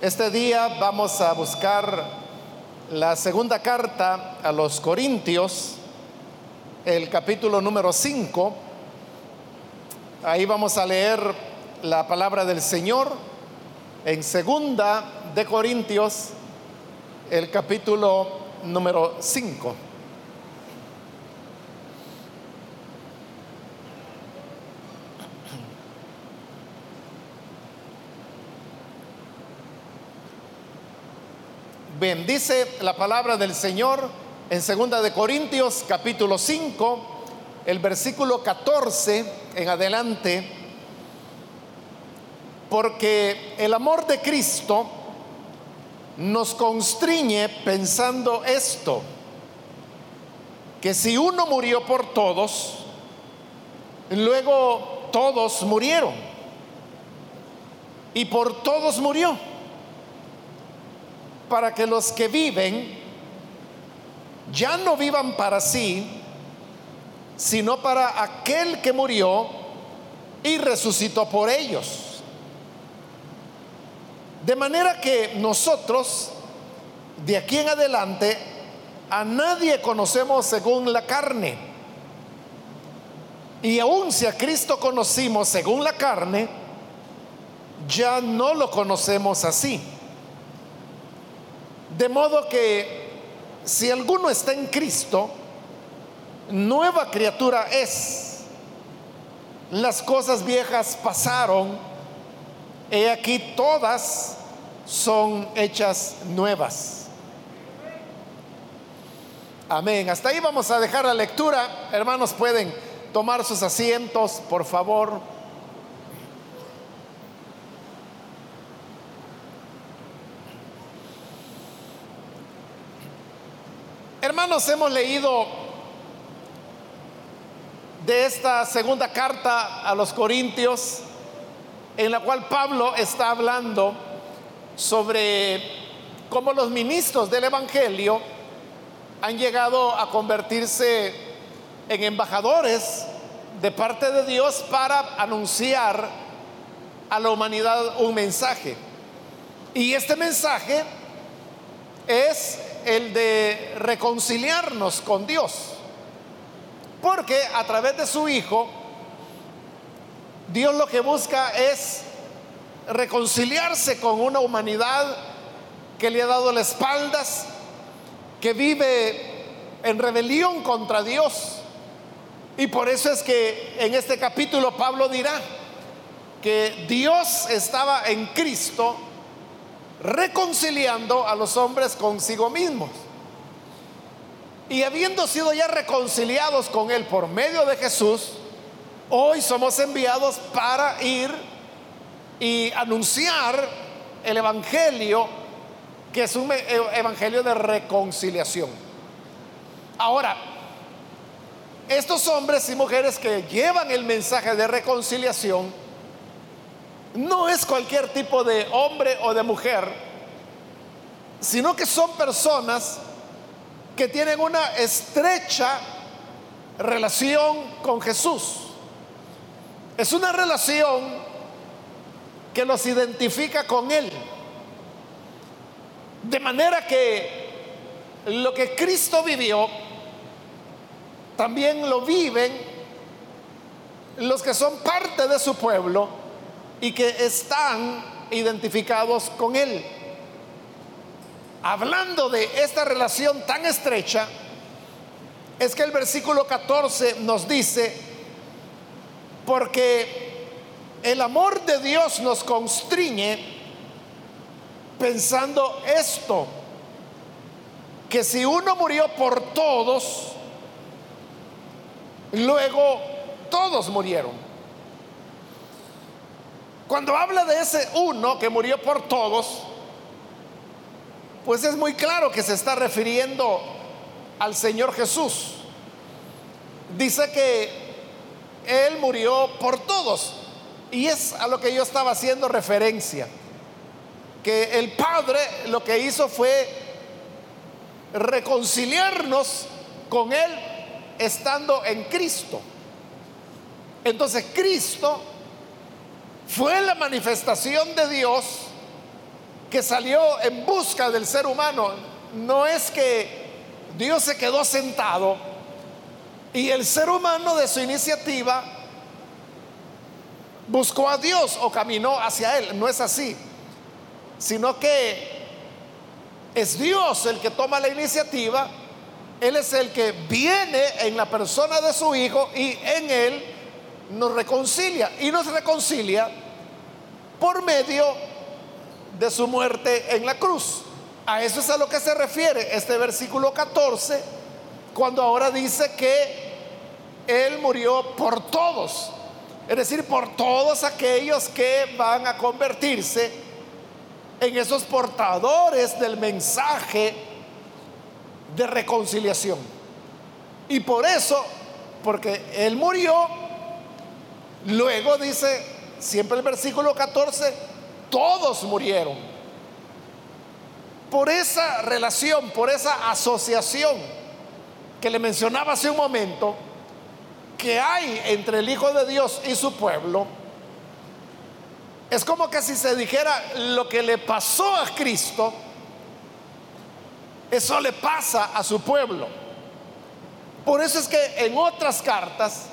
Este día vamos a buscar la segunda carta a los Corintios, el capítulo número 5. Ahí vamos a leer la palabra del Señor en segunda de Corintios, el capítulo número 5. Bendice la palabra del Señor en segunda de Corintios capítulo 5, el versículo 14 en adelante, porque el amor de Cristo nos constriñe pensando esto, que si uno murió por todos, luego todos murieron, y por todos murió para que los que viven ya no vivan para sí, sino para aquel que murió y resucitó por ellos. De manera que nosotros, de aquí en adelante, a nadie conocemos según la carne. Y aun si a Cristo conocimos según la carne, ya no lo conocemos así. De modo que si alguno está en Cristo, nueva criatura es. Las cosas viejas pasaron, y aquí todas son hechas nuevas. Amén. Hasta ahí vamos a dejar la lectura. Hermanos, pueden tomar sus asientos, por favor. Hermanos, hemos leído de esta segunda carta a los Corintios, en la cual Pablo está hablando sobre cómo los ministros del Evangelio han llegado a convertirse en embajadores de parte de Dios para anunciar a la humanidad un mensaje. Y este mensaje es el de reconciliarnos con Dios. Porque a través de su Hijo, Dios lo que busca es reconciliarse con una humanidad que le ha dado las espaldas, que vive en rebelión contra Dios. Y por eso es que en este capítulo Pablo dirá que Dios estaba en Cristo reconciliando a los hombres consigo mismos. Y habiendo sido ya reconciliados con Él por medio de Jesús, hoy somos enviados para ir y anunciar el Evangelio, que es un e-, Evangelio de reconciliación. Ahora, estos hombres y mujeres que llevan el mensaje de reconciliación, no es cualquier tipo de hombre o de mujer, sino que son personas que tienen una estrecha relación con Jesús. Es una relación que los identifica con Él. De manera que lo que Cristo vivió, también lo viven los que son parte de su pueblo y que están identificados con Él. Hablando de esta relación tan estrecha, es que el versículo 14 nos dice, porque el amor de Dios nos constriñe pensando esto, que si uno murió por todos, luego todos murieron. Cuando habla de ese uno que murió por todos, pues es muy claro que se está refiriendo al Señor Jesús. Dice que Él murió por todos. Y es a lo que yo estaba haciendo referencia. Que el Padre lo que hizo fue reconciliarnos con Él estando en Cristo. Entonces Cristo fue la manifestación de Dios que salió en busca del ser humano. No es que Dios se quedó sentado y el ser humano de su iniciativa buscó a Dios o caminó hacia Él. No es así, sino que es Dios el que toma la iniciativa. Él es el que viene en la persona de su Hijo y en Él nos reconcilia. Y nos reconcilia por medio de su muerte en la cruz. A eso es a lo que se refiere este versículo 14, cuando ahora dice que Él murió por todos. Es decir, por todos aquellos que van a convertirse en esos portadores del mensaje de reconciliación. Y por eso, porque Él murió, luego dice siempre el versículo 14, todos murieron. Por esa relación, por esa asociación que le mencionaba hace un momento, que hay entre el Hijo de Dios y su pueblo, es como que si se dijera lo que le pasó a Cristo, eso le pasa a su pueblo. Por eso es que en otras cartas,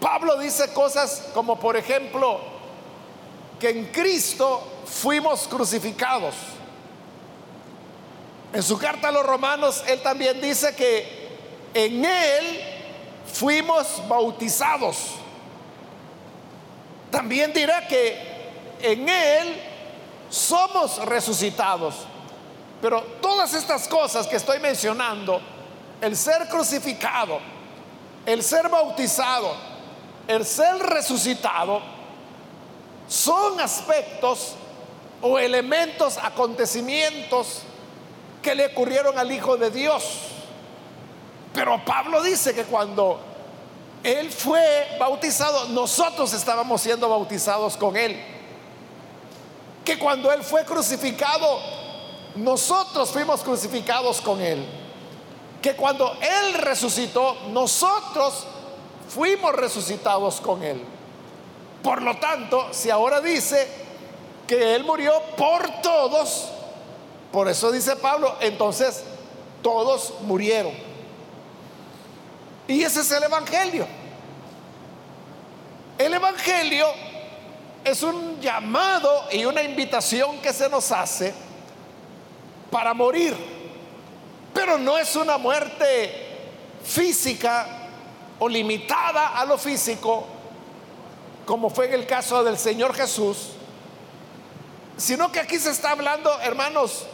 Pablo dice cosas como por ejemplo, que en Cristo fuimos crucificados. En su carta a los romanos, él también dice que en Él fuimos bautizados. También dirá que en Él somos resucitados. Pero todas estas cosas que estoy mencionando, el ser crucificado, el ser bautizado, el ser resucitado, son aspectos o elementos, acontecimientos que le ocurrieron al Hijo de Dios. Pero Pablo dice que cuando Él fue bautizado, nosotros estábamos siendo bautizados con Él. Que cuando Él fue crucificado, nosotros fuimos crucificados con Él. Que cuando Él resucitó, nosotros fuimos resucitados con Él. Por lo tanto, si ahora dice que Él murió por todos, por eso dice Pablo, entonces todos murieron. Y ese es el Evangelio. El Evangelio es un llamado y una invitación que se nos hace para morir. Pero no es una muerte física o limitada a lo físico, como fue en el caso del Señor Jesús, sino que aquí se está hablando, hermanos,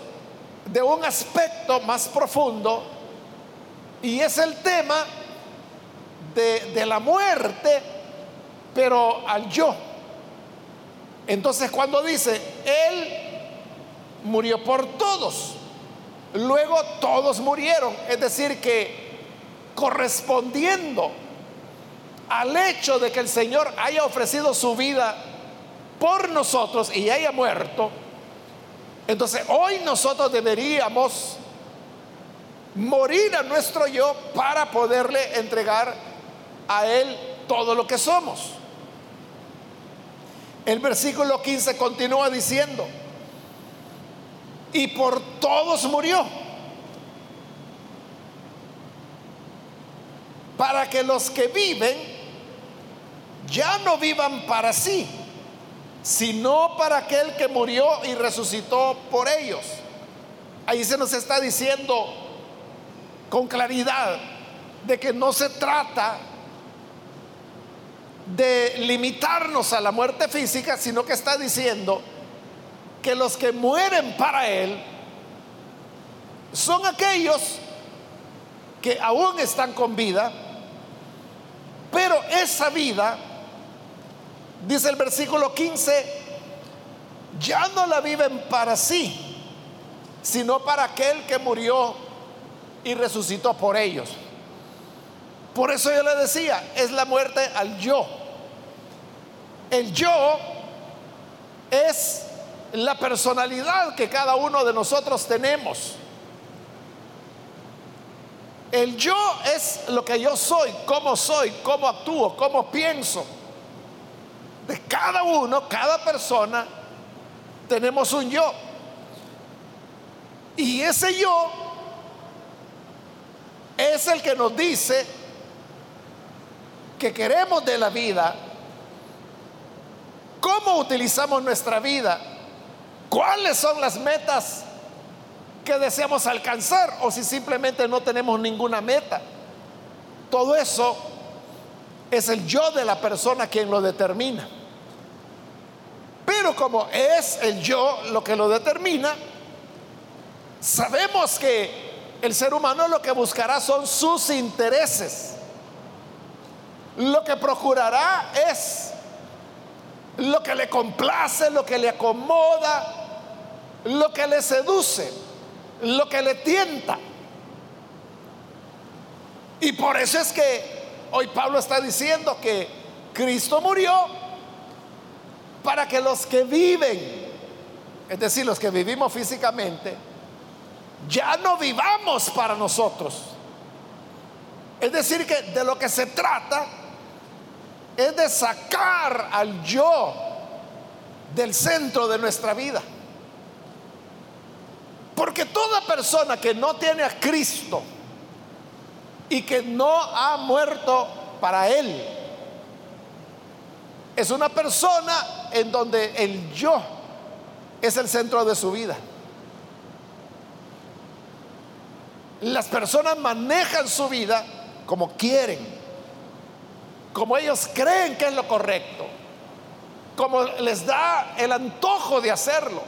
de un aspecto más profundo y es el tema de, de, la muerte, pero al yo. Entonces cuando dice, Él murió por todos, luego todos murieron, es decir, que correspondiendo al hecho de que el Señor haya ofrecido su vida por nosotros y haya muerto, entonces hoy nosotros deberíamos morir a nuestro yo para poderle entregar a Él todo lo que somos. El versículo 15 continúa diciendo, y por todos murió para que los que viven ya no vivan para sí, sino para aquel que murió y resucitó por ellos. Ahí se nos está diciendo con claridad de que no se trata de limitarnos a la muerte física, sino que está diciendo que los que mueren para Él son aquellos que aún están con vida, pero esa vida Dice el versículo 15, ya no la viven para sí, sino para aquel que murió y resucitó por ellos. Por eso yo le decía, es la muerte al yo. El yo es la personalidad que cada uno de nosotros tenemos. El yo es lo que yo soy, cómo soy, cómo actúo, cómo pienso de cada uno, cada persona, tenemos un yo. Y ese yo es el que nos dice que queremos de la vida, cómo utilizamos nuestra vida, cuáles son las metas que deseamos alcanzar o si simplemente no tenemos ninguna meta. Todo eso es el yo de la persona quien lo determina. Pero como es el yo lo que lo determina, sabemos que el ser humano lo que buscará son sus intereses. Lo que procurará es lo que le complace, lo que le acomoda, lo que le seduce, lo que le tienta. Y por eso es que hoy Pablo está diciendo que Cristo murió para que los que viven, es decir, los que vivimos físicamente, ya no vivamos para nosotros. Es decir, que de lo que se trata es de sacar al yo del centro de nuestra vida. Porque toda persona que no tiene a Cristo y que no ha muerto para Él, es una persona en donde el yo es el centro de su vida. Las personas manejan su vida como quieren, como ellos creen que es lo correcto, como les da el antojo de hacerlo.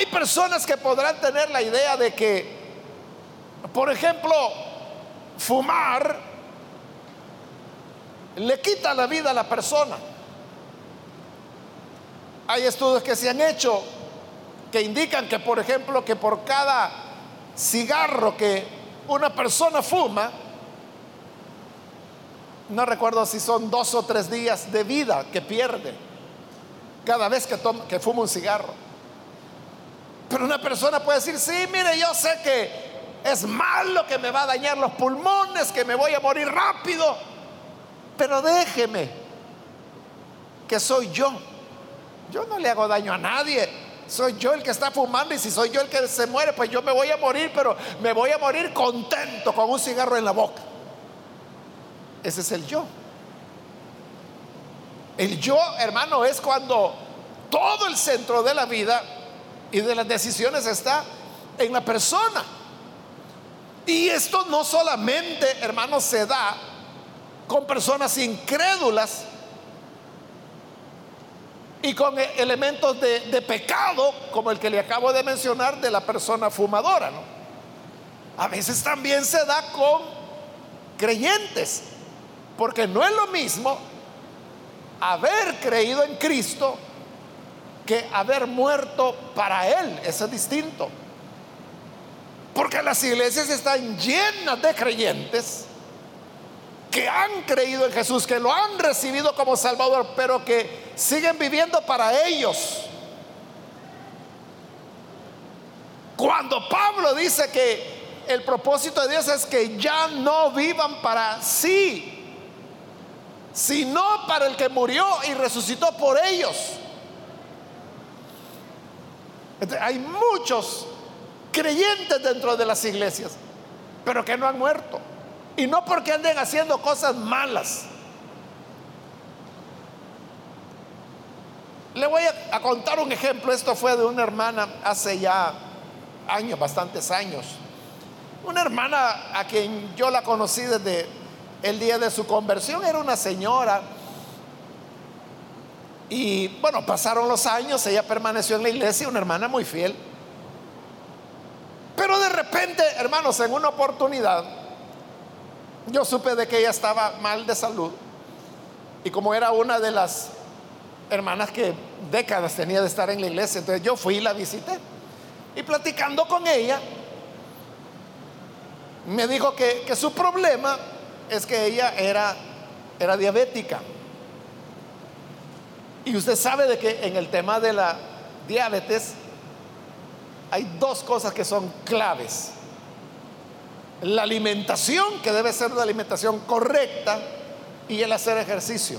Hay personas que podrán tener la idea de que, por ejemplo, fumar le quita la vida a la persona. Hay estudios que se han hecho que indican que, por ejemplo, que por cada cigarro que una persona fuma, no recuerdo si son dos o tres días de vida que pierde cada vez que, toma, que fuma un cigarro. Pero una persona puede decir, sí, mire, yo sé que es malo, que me va a dañar los pulmones, que me voy a morir rápido, pero déjeme, que soy yo. Yo no le hago daño a nadie soy yo el que está fumando y si soy yo el que se muere, pues yo me voy a morir, pero me voy a morir contento con un cigarro en la boca. Ese es el yo. El yo, hermano, es cuando todo el centro de la vida y de las decisiones está en la persona. Y esto no solamente, hermano, se da con personas incrédulas, y con e- elementos de, pecado, como el que le acabo de mencionar de la persona fumadora. A veces también se da con creyentes, porque no es lo mismo haber creído en Cristo que haber muerto para Él. Eso es distinto. Porque las iglesias están llenas de creyentes que han creído en Jesús, que lo han recibido como Salvador, pero que siguen viviendo para ellos. Cuando Pablo dice que el propósito de Dios es que ya no vivan para sí, sino para el que murió y resucitó por ellos. Hay muchos creyentes dentro de las iglesias, pero que no han muerto. Y no porque anden haciendo cosas malas. Le voy a, contar un ejemplo. Esto fue de una hermana hace ya años, bastantes años. Una hermana a quien yo la conocí desde el día de su conversión. Era una señora. Y bueno, pasaron los años, ella permaneció en la iglesia, una hermana muy fiel. Pero de repente, hermanos, en una oportunidad, yo supe de que ella estaba mal de salud y como era una de las hermanas que décadas tenía de estar en la iglesia, entonces yo fui y la visité. Y platicando con ella, me dijo que, su problema es que ella era, era diabética. Y usted sabe de que en el tema de la diabetes hay dos cosas que son claves la alimentación, que debe ser una alimentación correcta, y el hacer ejercicio.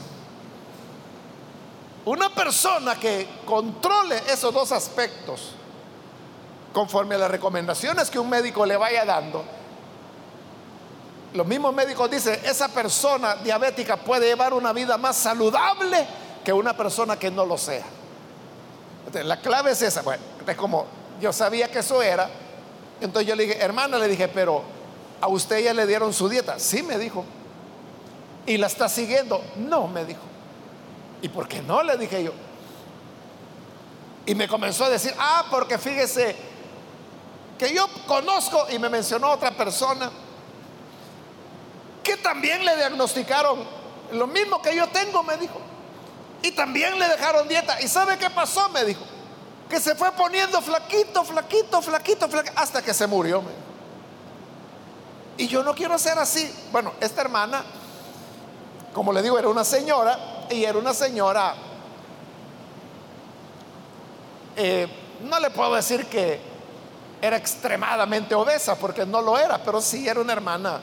Una persona que controle esos dos aspectos, conforme a las recomendaciones que un médico le vaya dando, los mismos médicos dicen, esa persona diabética puede llevar una vida más saludable que una persona que no lo sea. la clave es esa. Bueno, es como yo sabía que eso era, entonces yo le dije, hermana, le dije, pero a usted ya le dieron su dieta. Sí, me dijo. ¿Y la está siguiendo? No, me dijo. ¿Y por qué no? Le dije yo. Y me comenzó a decir, ah, porque fíjese que yo conozco y me mencionó otra persona que también le diagnosticaron lo mismo que yo tengo, me dijo. Y también le dejaron dieta. ¿Y sabe qué pasó? Me dijo. Que se fue poniendo flaquito, flaquito, flaquito, flaquito, hasta que se murió. Y yo no quiero ser así. Bueno, esta hermana, como le digo, era una señora y era una señora, eh, no le puedo decir que era extremadamente obesa, porque no lo era, pero sí era una hermana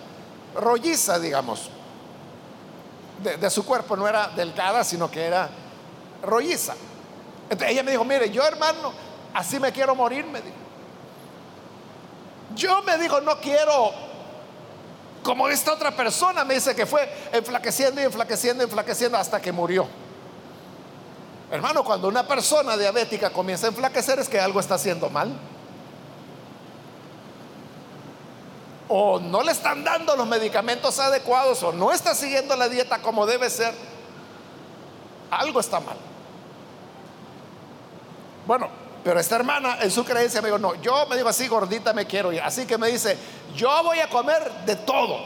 rolliza, digamos. De, su cuerpo no era delgada, sino que era rolliza. Entonces ella me dijo, mire, yo hermano, así me quiero morir, me dijo. Yo me dijo, no quiero, como esta otra persona me dice que fue enflaqueciendo y enflaqueciendo, enflaqueciendo hasta que murió. Hermano, cuando una persona diabética comienza a enflaquecer es que algo está haciendo mal. O no le están dando los medicamentos adecuados o no está siguiendo la dieta como debe ser, algo está mal. Bueno, pero esta hermana en su creencia me dijo, no, yo me digo así, gordita me quiero ir. Así que me dice, yo voy a comer de todo.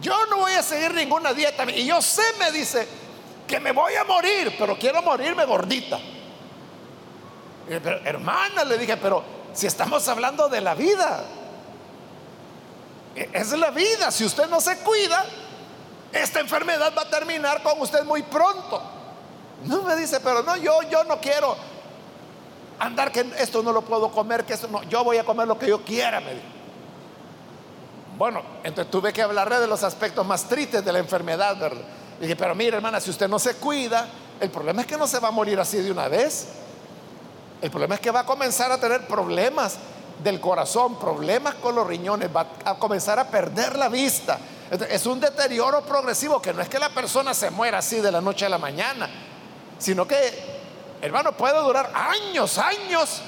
Yo no voy a seguir ninguna dieta. Y yo sé, me dice, que me voy a morir, pero quiero morirme gordita. hermana, le dije, pero si estamos hablando de la vida, es la vida. Si usted no se cuida, esta enfermedad va a terminar con usted muy pronto. No me dice, pero no, yo, yo no quiero andar que esto no lo puedo comer, que esto no, yo voy a comer lo que yo quiera. Bueno, entonces tuve que hablarle de los aspectos más tristes de la enfermedad, ¿verdad? dije, pero mire, hermana, si usted no se cuida, el problema es que no se va a morir así de una vez. El problema es que va a comenzar a tener problemas del corazón, problemas con los riñones, va a comenzar a perder la vista. Es un deterioro progresivo que no es que la persona se muera así de la noche a la mañana, sino que, hermano, puede durar años, años,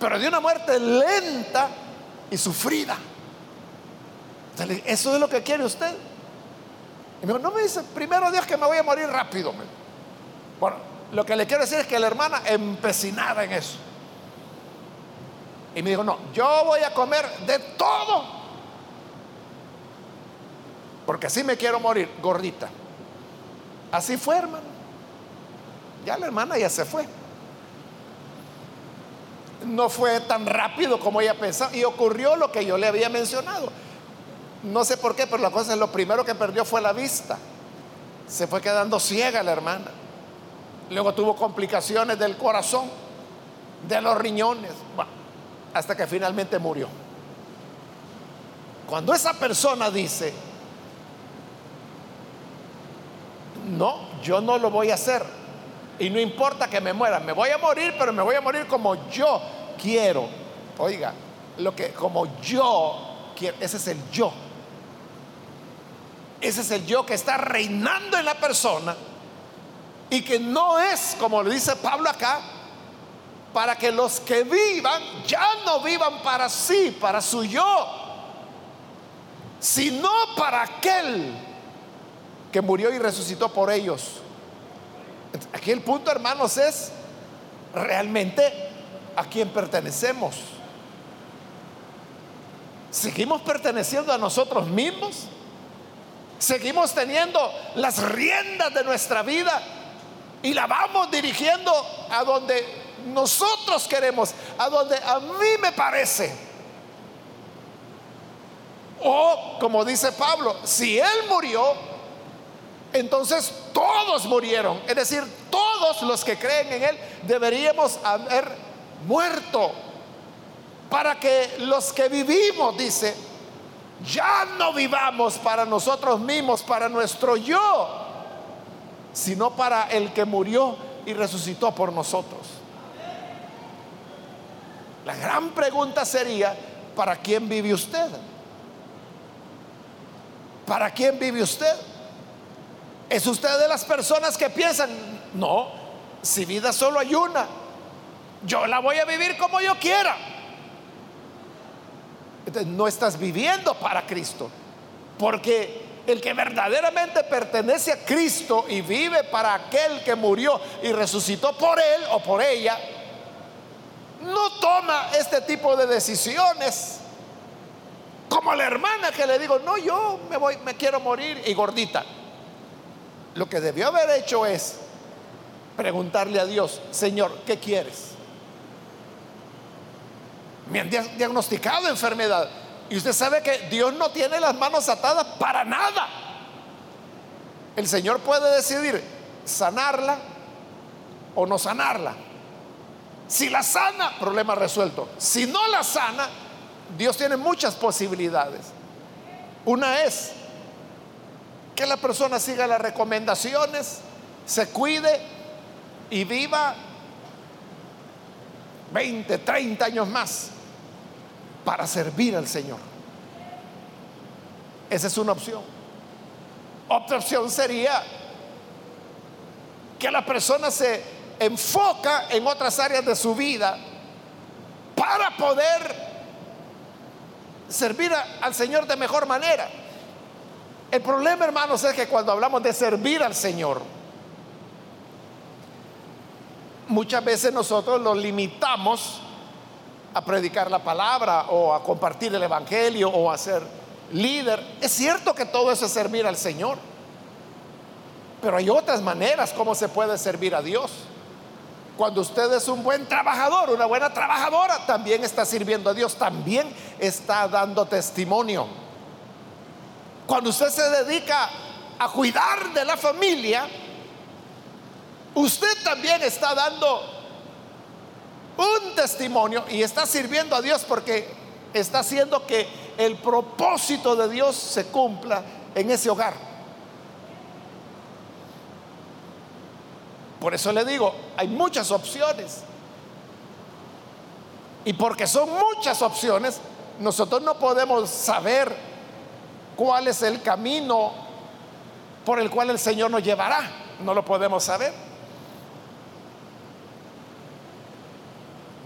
pero de una muerte lenta y sufrida. Eso es lo que quiere usted. Y me no me dice, primero Dios que me voy a morir rápido. Bueno, lo que le quiero decir es que la hermana empecinada en eso. Y me dijo, no, yo voy a comer de todo. Porque así me quiero morir, gordita. Así fue, hermano. Ya la hermana ya se fue. No fue tan rápido como ella pensaba. Y ocurrió lo que yo le había mencionado. No sé por qué, pero la cosa es lo primero que perdió fue la vista. Se fue quedando ciega la hermana. Luego tuvo complicaciones del corazón, de los riñones. Bueno, hasta que finalmente murió. Cuando esa persona dice, no, yo no lo voy a hacer, y no importa que me muera, me voy a morir, pero me voy a morir como yo quiero. Oiga, lo que como yo quiero, ese es el yo. Ese es el yo que está reinando en la persona y que no es, como le dice Pablo acá, para que los que vivan ya no vivan para sí, para su yo, sino para aquel que murió y resucitó por ellos. Aquí el punto, hermanos, es realmente a quién pertenecemos. ¿Seguimos perteneciendo a nosotros mismos? ¿Seguimos teniendo las riendas de nuestra vida y la vamos dirigiendo a donde nosotros queremos, a donde a mí me parece. O, como dice Pablo, si Él murió, entonces todos murieron. Es decir, todos los que creen en Él deberíamos haber muerto. Para que los que vivimos, dice, ya no vivamos para nosotros mismos, para nuestro yo, sino para el que murió y resucitó por nosotros. La gran pregunta sería, ¿para quién vive usted? ¿Para quién vive usted? ¿Es usted de las personas que piensan, no, si vida solo hay una, yo la voy a vivir como yo quiera? Entonces no estás viviendo para Cristo, porque el que verdaderamente pertenece a Cristo y vive para aquel que murió y resucitó por él o por ella, no toma este tipo de decisiones. Como la hermana que le digo, no, yo me voy, me quiero morir y gordita. Lo que debió haber hecho es preguntarle a Dios, Señor, ¿qué quieres? Me han diagnosticado enfermedad. Y usted sabe que Dios no tiene las manos atadas para nada. El Señor puede decidir sanarla o no sanarla. Si la sana, problema resuelto. Si no la sana, Dios tiene muchas posibilidades. Una es que la persona siga las recomendaciones, se cuide y viva 20, 30 años más para servir al Señor. Esa es una opción. Otra opción sería que la persona se enfoca en otras áreas de su vida para poder servir al Señor de mejor manera. El problema, hermanos, es que cuando hablamos de servir al Señor, muchas veces nosotros lo limitamos a predicar la palabra o a compartir el Evangelio o a ser líder. Es cierto que todo eso es servir al Señor, pero hay otras maneras como se puede servir a Dios. Cuando usted es un buen trabajador, una buena trabajadora, también está sirviendo a Dios, también está dando testimonio. Cuando usted se dedica a cuidar de la familia, usted también está dando un testimonio y está sirviendo a Dios porque está haciendo que el propósito de Dios se cumpla en ese hogar. Por eso le digo, hay muchas opciones. Y porque son muchas opciones, nosotros no podemos saber cuál es el camino por el cual el Señor nos llevará. No lo podemos saber.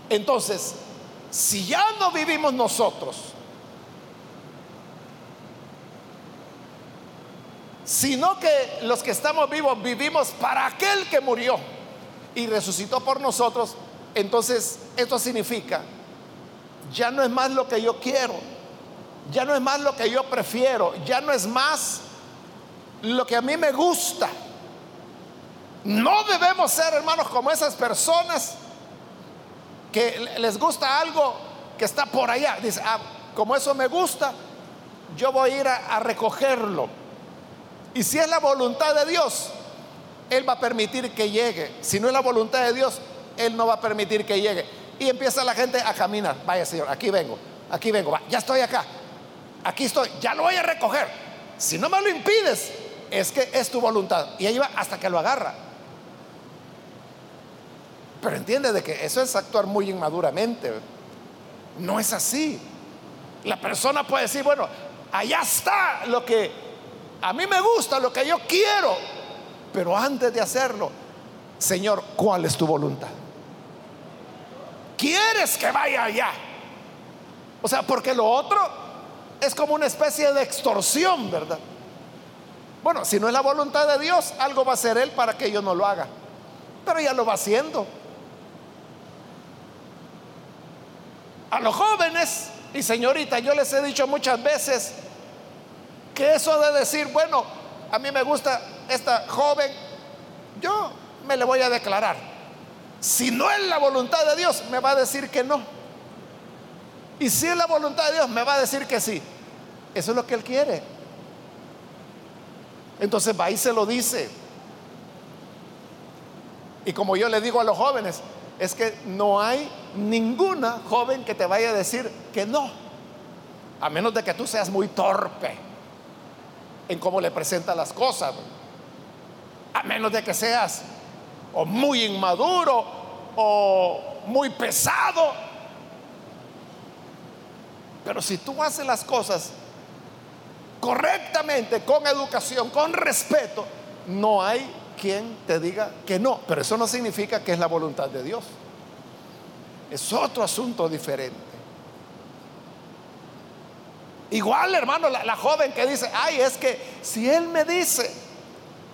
Entonces, si ya no vivimos nosotros, sino que los que estamos vivos vivimos para aquel que murió y resucitó por nosotros, entonces esto significa, ya no es más lo que yo quiero, ya no es más lo que yo prefiero, ya no es más lo que a mí me gusta. No debemos ser, hermanos, como esas personas que les gusta algo que está por allá. Dice, ah, como eso me gusta, yo voy a ir a, a recogerlo. Y si es la voluntad de Dios, Él va a permitir que llegue. Si no es la voluntad de Dios, Él no va a permitir que llegue. Y empieza la gente a caminar. Vaya Señor, aquí vengo, aquí vengo, ya estoy acá, aquí estoy, ya lo voy a recoger. Si no me lo impides, es que es tu voluntad. Y ahí va hasta que lo agarra. Pero entiende de que eso es actuar muy inmaduramente. No es así. La persona puede decir, bueno, allá está lo que a mí me gusta, lo que yo quiero. Pero antes de hacerlo, Señor, ¿cuál es tu voluntad? ¿Quieres que vaya allá? O sea, porque lo otro es como una especie de extorsión, ¿verdad? Bueno, si no es la voluntad de Dios, algo va a hacer Él para que yo no lo haga. Pero ya lo va haciendo. A los jóvenes y señorita, yo les he dicho muchas veces que eso de decir, bueno, a mí me gusta esta joven, yo me le voy a declarar. Si no es la voluntad de Dios, me va a decir que no. Y si es la voluntad de Dios, me va a decir que sí. Eso es lo que Él quiere. Entonces va y se lo dice. Y como yo le digo a los jóvenes, es que no hay ninguna joven que te vaya a decir que no, a menos de que tú seas muy torpe en cómo le presenta las cosas. A menos de que seas o muy inmaduro o muy pesado. Pero si tú haces las cosas correctamente, con educación, con respeto, no hay quien te diga que no. Pero eso no significa que es la voluntad de Dios. Es otro asunto diferente. Igual, hermano, la, joven que dice, ay, es que si él me dice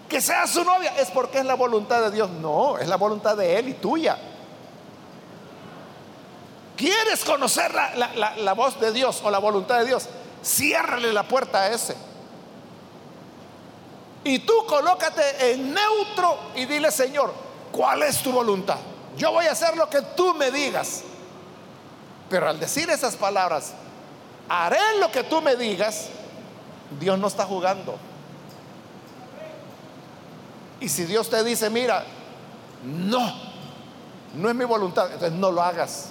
que sea su novia, es porque es la voluntad de Dios. No, es la voluntad de él y tuya. ¿Quieres conocer la, la voz de Dios o la voluntad de Dios? Ciérrale la puerta a ese. Y tú colócate en neutro y dile, Señor, ¿cuál es tu voluntad? Yo voy a hacer lo que tú me digas. Pero al decir esas palabras, haré lo que tú me digas, Dios no está jugando. Y si Dios te dice, mira, no, no es mi voluntad, entonces no lo hagas.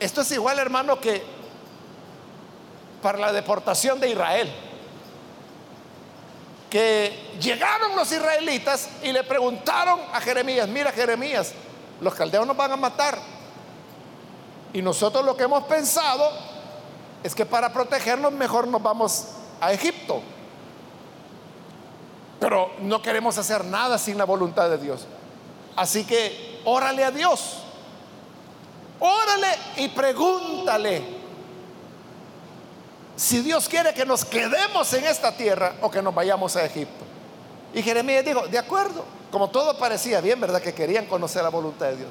Esto es igual, hermano, que para la deportación de Israel. Que llegaron los israelitas y le preguntaron a Jeremías, mira Jeremías, los caldeos nos van a matar. Y nosotros lo que hemos pensado es que para protegernos mejor nos vamos a Egipto. Pero no queremos hacer nada sin la voluntad de Dios. Así que órale a Dios. Órale y pregúntale si Dios quiere que nos quedemos en esta tierra o que nos vayamos a Egipto. Y Jeremías dijo, de acuerdo, como todo parecía bien, ¿verdad? Que querían conocer la voluntad de Dios.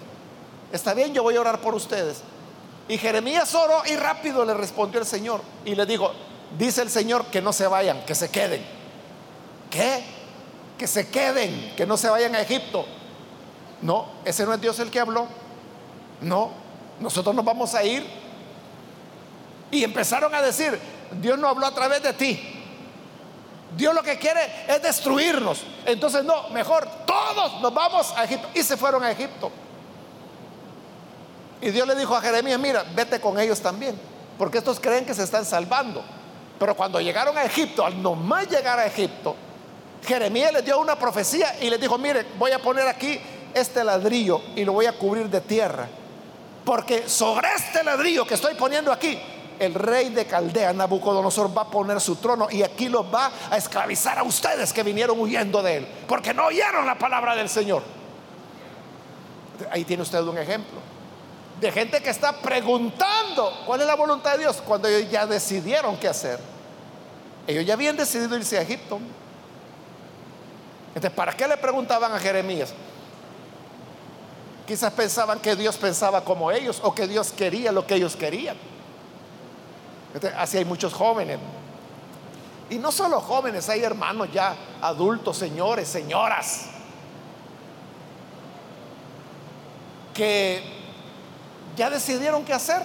Está bien, yo voy a orar por ustedes. Y Jeremías oró y rápido le respondió el Señor y le dijo, dice el Señor que no se vayan, que se queden. ¿Qué? Que se queden, que no se vayan a Egipto. No, ese no es Dios el que habló. No, nosotros nos vamos a ir. Y empezaron a decir, Dios no habló a través de ti. Dios lo que quiere es destruirnos. Entonces, no, mejor todos nos vamos a Egipto. Y se fueron a Egipto. Y Dios le dijo a Jeremías, mira, vete con ellos también, porque estos creen que se están salvando. Pero cuando llegaron a Egipto, al nomás llegar a Egipto, Jeremías les dio una profecía y les dijo, mire, voy a poner aquí este ladrillo y lo voy a cubrir de tierra. Porque sobre este ladrillo que estoy poniendo aquí, el rey de Caldea, Nabucodonosor, va a poner su trono y aquí los va a esclavizar a ustedes que vinieron huyendo de él, porque no oyeron la palabra del Señor. Ahí tiene usted un ejemplo de gente que está preguntando cuál es la voluntad de Dios cuando ellos ya decidieron qué hacer. Ellos ya habían decidido irse a Egipto. Entonces, ¿para qué le preguntaban a Jeremías? Quizás pensaban que Dios pensaba como ellos o que Dios quería lo que ellos querían. así hay muchos jóvenes. Y no solo jóvenes, hay hermanos ya adultos, señores, señoras, que ya decidieron qué hacer.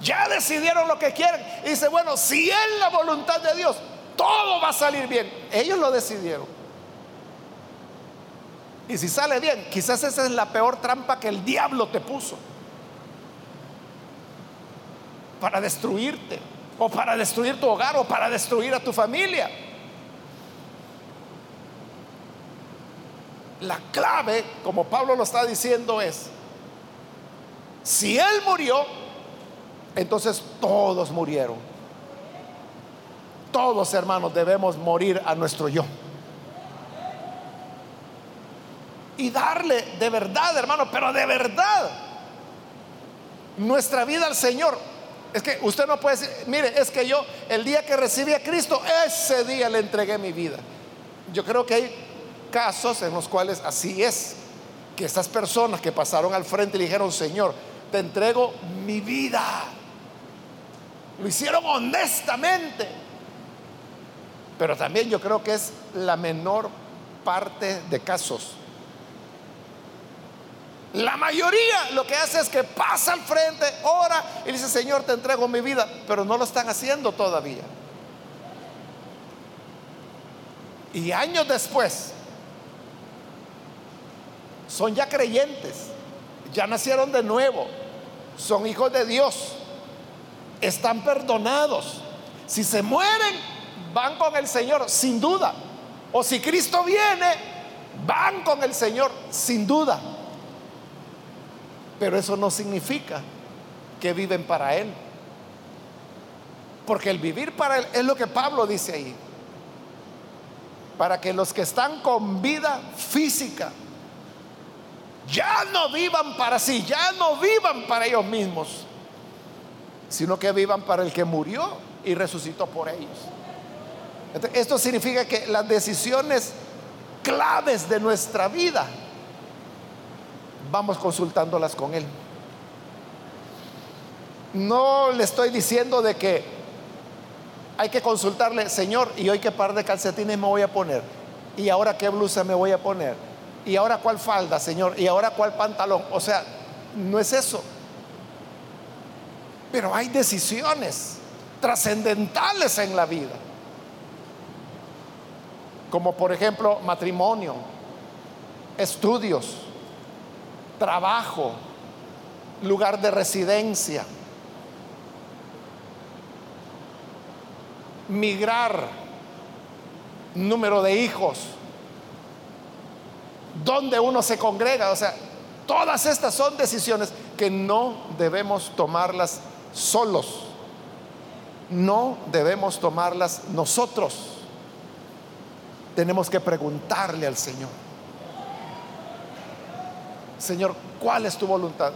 Ya decidieron lo que quieren. Y dice, bueno, si es la voluntad de Dios, todo va a salir bien. Ellos lo decidieron. Y si sale bien, quizás esa es la peor trampa que el diablo te puso. Para destruirte. O para destruir tu hogar. O para destruir a tu familia. La clave, como Pablo lo está diciendo, es si Él murió, entonces todos murieron. Todos, hermanos, debemos morir a nuestro yo. Y darle de verdad, hermano, pero de verdad, nuestra vida al Señor. Es que usted no puede decir, mire, es que yo el día que recibí a Cristo, ese día le entregué mi vida. Yo creo que hay casos en los cuales así es, que estas personas que pasaron al frente y le dijeron, Señor, te entrego mi vida. Lo hicieron honestamente. Pero también yo creo que es la menor parte de casos. La mayoría lo que hace es que pasa al frente, ora y dice, Señor, te entrego mi vida, pero no lo están haciendo todavía. Y años después, son ya creyentes, ya nacieron de nuevo, son hijos de Dios, están perdonados. Si se mueren, van con el Señor, sin duda. O si Cristo viene, van con el Señor, sin duda. Pero eso no significa que viven para Él. Porque el vivir para Él es lo que Pablo dice ahí. Para que los que están con vida física ya no vivan para sí, ya no vivan para ellos mismos, sino que vivan para el que murió y resucitó por ellos. Esto significa que las decisiones claves de nuestra vida vamos consultándolas con Él. No le estoy diciendo de que hay que consultarle, Señor, y hoy qué par de calcetines me voy a poner, y ahora qué blusa me voy a poner, y ahora cuál falda, Señor, y ahora cuál pantalón. O sea, no es eso. Pero hay decisiones trascendentales en la vida. Como por ejemplo matrimonio, estudios, trabajo, lugar de residencia, migrar, número de hijos, donde uno se congrega. O sea, todas estas son decisiones que no debemos tomarlas solos. No debemos tomarlas nosotros. Tenemos que preguntarle al Señor. Señor, ¿cuál es tu voluntad?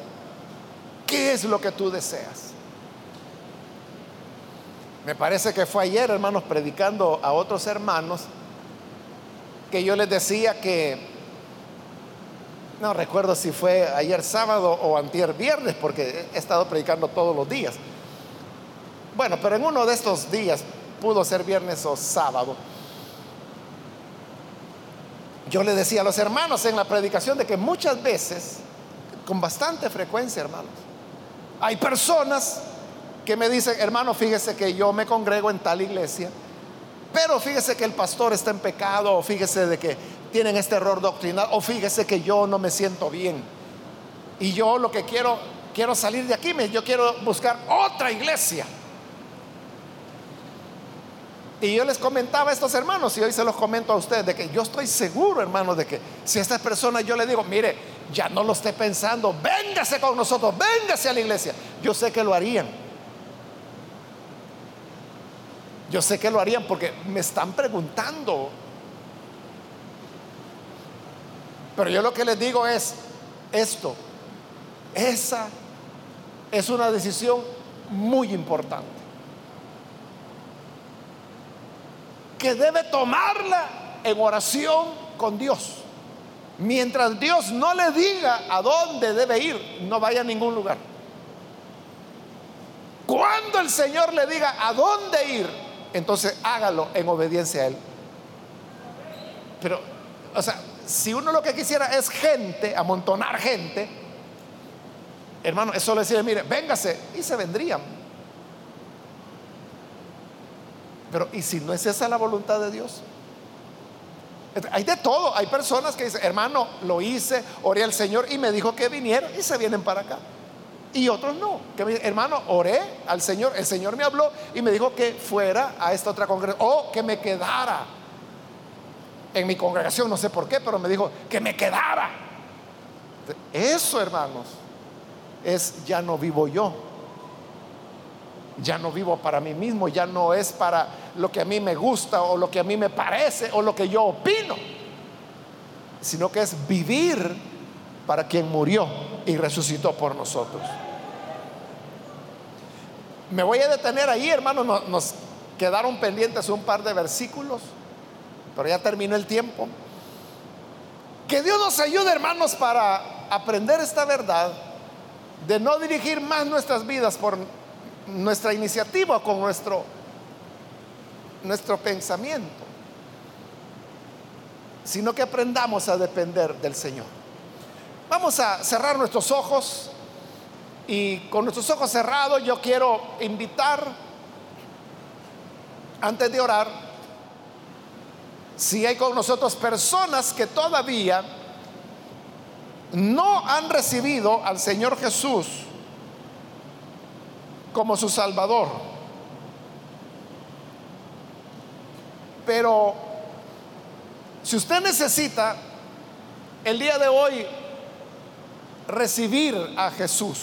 ¿Qué es lo que tú deseas? Me parece que fue ayer, hermanos, predicando a otros hermanos, que yo les decía que, no recuerdo si fue ayer sábado o antier viernes, porque he estado predicando todos los días. Bueno, pero en uno de estos días, pudo ser viernes o sábado, yo le decía a los hermanos en la predicación de que muchas veces, con bastante frecuencia, hermanos, hay personas que me dicen, hermano, fíjese que yo me congrego en tal iglesia, pero fíjese que el pastor está en pecado, o fíjese de que tienen este error doctrinal, o fíjese que yo no me siento bien. Y yo lo que quiero, quiero salir de aquí, yo quiero buscar otra iglesia. Y yo les comentaba a estos hermanos, y hoy se los comento a ustedes, de que yo estoy seguro, hermanos, de que si a estas personas yo le digo, mire, ya no lo esté pensando, véngase con nosotros, véngase a la iglesia, yo sé que lo harían. Yo sé que lo harían porque me están preguntando. Pero yo lo que les digo es esto, esa es una decisión muy importante. que debe tomarla en oración con Dios. Mientras Dios no le diga a dónde debe ir, no vaya a ningún lugar. Cuando el Señor le diga a dónde ir, entonces hágalo en obediencia a Él. Pero, o sea, si uno lo que quisiera es gente, amontonar gente, hermano, eso le decía, mire, véngase, y se vendrían. Pero ¿y si no es esa la voluntad de Dios? Hay de todo. Hay personas que dicen, hermano, lo hice, oré al Señor y me dijo que viniera y se vienen para acá. Y otros no. Que hermano, oré al Señor, el Señor me habló y me dijo que fuera a esta otra congregación o que me quedara en mi congregación, no sé por qué, pero me dijo que me quedara. Eso, hermanos, es ya no vivo yo, ya no vivo para mí mismo, ya no es para lo que a mí me gusta o lo que a mí me parece o lo que yo opino, sino que es vivir para quien murió y resucitó por nosotros. Me voy a detener ahí, hermanos, nos, quedaron pendientes un par de versículos, pero ya terminó el tiempo. Que Dios nos ayude, hermanos, para aprender esta verdad de no dirigir más nuestras vidas por nuestra iniciativa, con nuestro, nuestro pensamiento, sino que aprendamos a depender del Señor. Vamos a cerrar nuestros ojos y con nuestros ojos cerrados yo quiero invitar, antes de orar, si hay con nosotros personas que todavía no han recibido al Señor Jesús como su Salvador. Pero si usted necesita el día de hoy recibir a Jesús,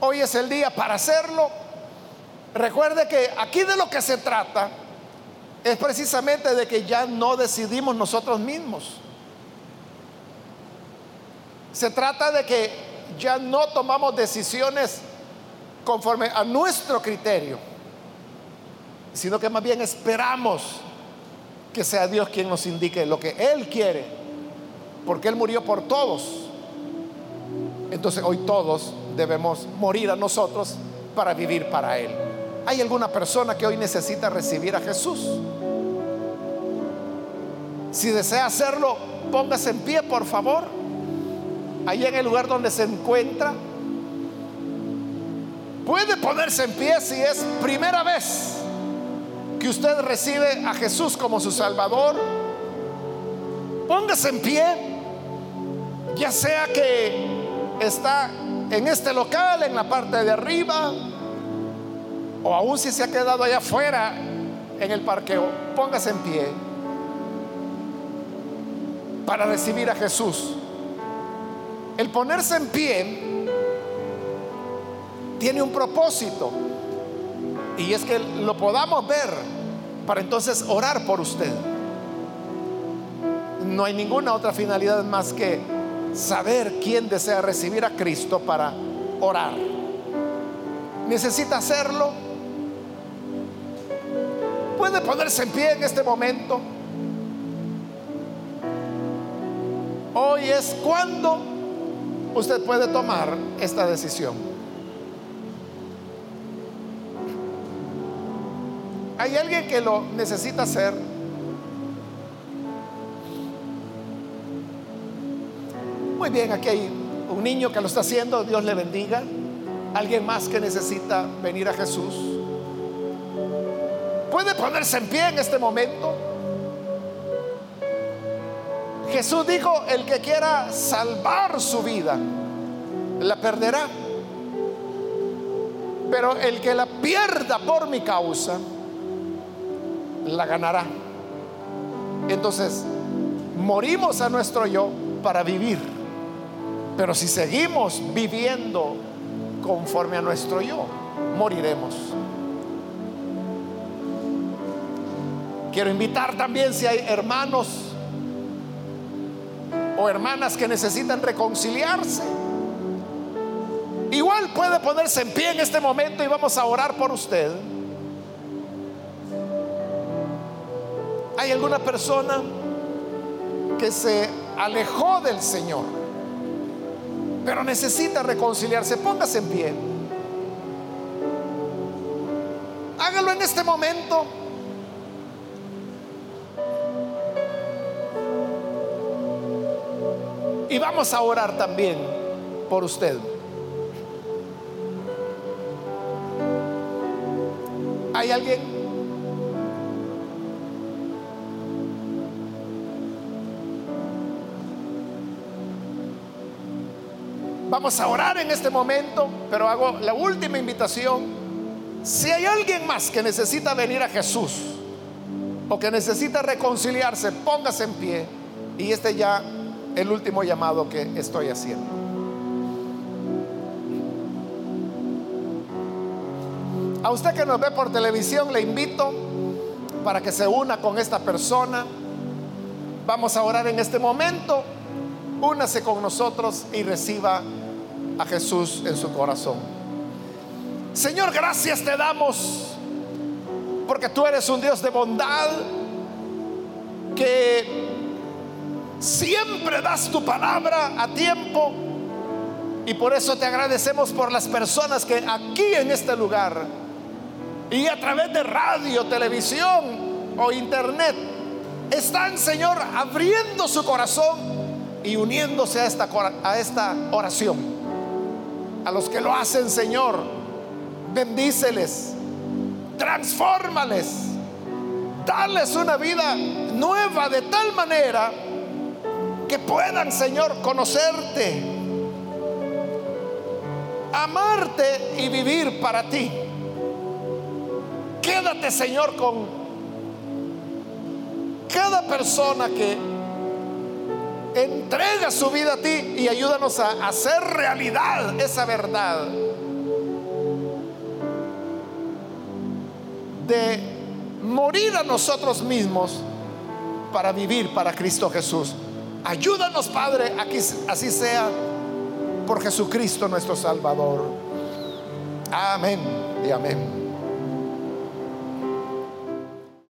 hoy es el día para hacerlo. Recuerde que aquí de lo que se trata es precisamente de que ya no decidimos nosotros mismos. Se trata de que ya no tomamos decisiones conforme a nuestro criterio, sino que más bien esperamos que sea Dios quien nos indique lo que Él quiere, porque Él murió por todos. Entonces hoy todos debemos morir a nosotros para vivir para Él. ¿Hay alguna persona que hoy necesita recibir a Jesús? Si desea hacerlo, póngase en pie, por favor. Ahí en el lugar donde se encuentra. Puede ponerse en pie si es primera vez que usted recibe a Jesús como su Salvador. Póngase en pie, ya sea que está en este local, en la parte de arriba, o aún si se ha quedado allá afuera en el parqueo, póngase en pie para recibir a Jesús. El ponerse en pie tiene un propósito y es que lo podamos ver para entonces orar por usted. No hay ninguna otra finalidad más que saber quién desea recibir a Cristo para orar. ¿Necesita hacerlo? Puede ponerse en pie en este momento. Hoy es cuando usted puede tomar esta decisión. ¿Hay alguien que lo necesita hacer? Muy bien, aquí hay un niño que lo está haciendo, Dios le bendiga. Alguien más que necesita venir a Jesús puede ponerse en pie en este momento. Jesús dijo, el que quiera salvar su vida, la perderá. Pero el que la pierda por mi causa, la ganará. Entonces, morimos a nuestro yo para vivir. Pero si seguimos viviendo conforme a nuestro yo, moriremos. Quiero invitar también si hay hermanos o hermanas que necesitan reconciliarse. Igual puede ponerse en pie en este momento y vamos a orar por usted. ¿Hay alguna persona que se alejó del Señor, pero necesita reconciliarse? Póngase en pie. Hágalo en este momento. Y vamos a orar también por usted. ¿Hay alguien? Vamos a orar en este momento, pero hago la última invitación. Si hay alguien más que necesita venir a Jesús o que necesita reconciliarse, póngase en pie y este ya el último llamado que estoy haciendo. A usted que nos ve por televisión, le invito para que se una con esta persona. Vamos a orar en este momento. Únase con nosotros y reciba a Jesús en su corazón. Señor, gracias te damos porque tú eres un Dios de bondad que Siempre das tu palabra a tiempo. Y por eso te agradecemos por las personas que aquí en este lugar y a través de radio, televisión o internet están, Señor, abriendo su corazón y uniéndose a esta, a esta oración. A los que lo hacen, Señor, bendíceles, transfórmales, darles una vida nueva de tal manera que puedan, Señor, conocerte, amarte y vivir para ti. quédate Señor con cada persona que entrega su vida a ti y ayúdanos a hacer realidad esa verdad de morir a nosotros mismos para vivir para Cristo Jesús. Ayúdanos, Padre, a que así sea por Jesucristo nuestro Salvador. Amén y amén.